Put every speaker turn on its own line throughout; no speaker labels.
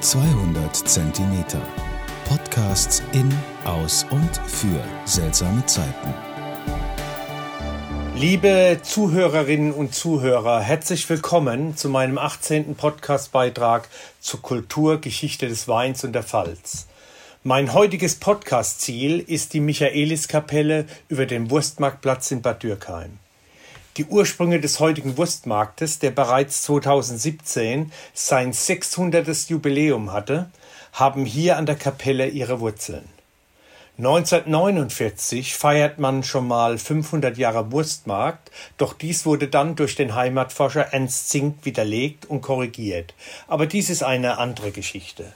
200 Zentimeter. Podcasts in, aus und für seltsame Zeiten.
Liebe Zuhörerinnen und Zuhörer, herzlich willkommen zu meinem 18. Podcastbeitrag zur Kultur, Geschichte des Weins und der Pfalz. Mein heutiges Podcast-Ziel ist die Michaeliskapelle über dem Wurstmarktplatz in Bad Dürkheim. Die Ursprünge des heutigen Wurstmarktes, der bereits 2017 sein 600. Jubiläum hatte, haben hier an der Kapelle ihre Wurzeln. 1949 feiert man schon mal 500 Jahre Wurstmarkt, doch dies wurde dann durch den Heimatforscher Ernst Zink widerlegt und korrigiert. Aber dies ist eine andere Geschichte.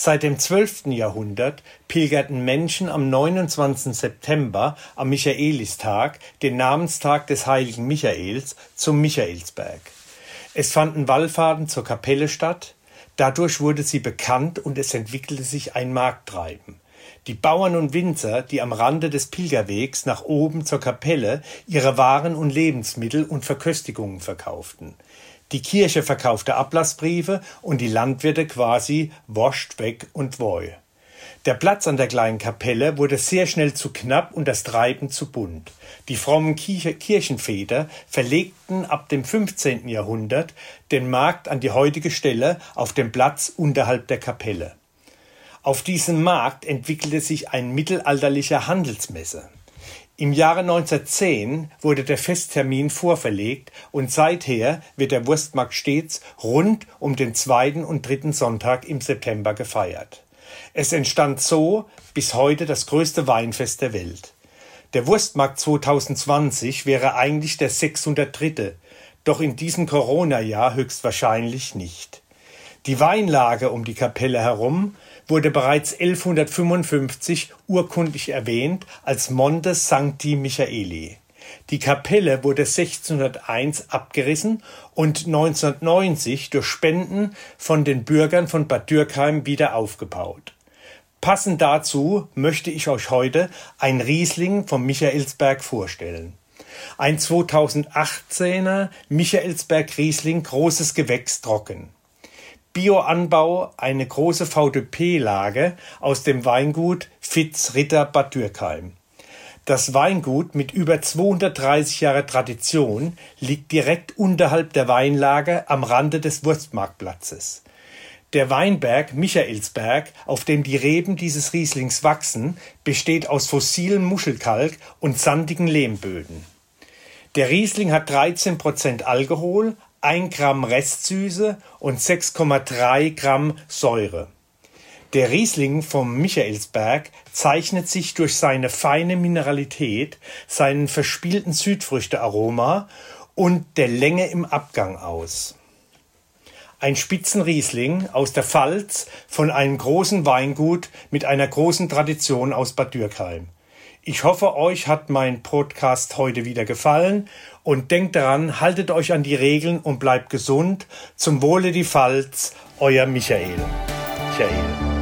Seit dem 12. Jahrhundert pilgerten Menschen am 29. September, am Michaelistag, den Namenstag des heiligen Michaels, zum Michaelsberg. Es fanden Wallfahrten zur Kapelle statt, dadurch wurde sie bekannt und es entwickelte sich ein Markttreiben. Die Bauern und Winzer, die am Rande des Pilgerwegs nach oben zur Kapelle ihre Waren und Lebensmittel und Verköstigungen verkauften. Die Kirche verkaufte Ablassbriefe und die Landwirte quasi wascht weg und woi. Der Platz an der kleinen Kapelle wurde sehr schnell zu knapp und das Treiben zu bunt. Die frommen Kirchenväter verlegten ab dem 15. Jahrhundert den Markt an die heutige Stelle auf dem Platz unterhalb der Kapelle. Auf diesem Markt entwickelte sich ein mittelalterlicher Handelsmesse. Im Jahre 1910 wurde der Festtermin vorverlegt und seither wird der Wurstmarkt stets rund um den zweiten und dritten Sonntag im September gefeiert. Es entstand so bis heute das größte Weinfest der Welt. Der Wurstmarkt 2020 wäre eigentlich der 603., doch in diesem Corona-Jahr höchstwahrscheinlich nicht. Die Weinlage um die Kapelle herum wurde bereits 1155 urkundlich erwähnt als Monte Sancti Michaeli. Die Kapelle wurde 1601 abgerissen und 1990 durch Spenden von den Bürgern von Bad Dürkheim wieder aufgebaut. Passend dazu möchte ich euch heute ein Riesling vom Michaelsberg vorstellen. Ein 2018er Michaelsberg Riesling großes Gewächs trocken. Bioanbau eine große VDP-Lage aus dem Weingut Fitz Ritter Bad Dürkheim. Das Weingut mit über 230 Jahre Tradition liegt direkt unterhalb der Weinlage am Rande des Wurstmarktplatzes. Der Weinberg Michaelsberg, auf dem die Reben dieses Rieslings wachsen, besteht aus fossilem Muschelkalk und sandigen Lehmböden. Der Riesling hat 13 Prozent Alkohol, 1 Gramm Restsüße und 6,3 Gramm Säure. Der Riesling vom Michaelsberg zeichnet sich durch seine feine Mineralität, seinen verspielten Südfrüchtearoma und der Länge im Abgang aus. Ein Spitzenriesling aus der Pfalz von einem großen Weingut mit einer großen Tradition aus Bad Dürkheim. Ich hoffe, euch hat mein Podcast heute wieder gefallen und denkt daran, haltet euch an die Regeln und bleibt gesund. Zum Wohle die Pfalz, euer Michael. Michael.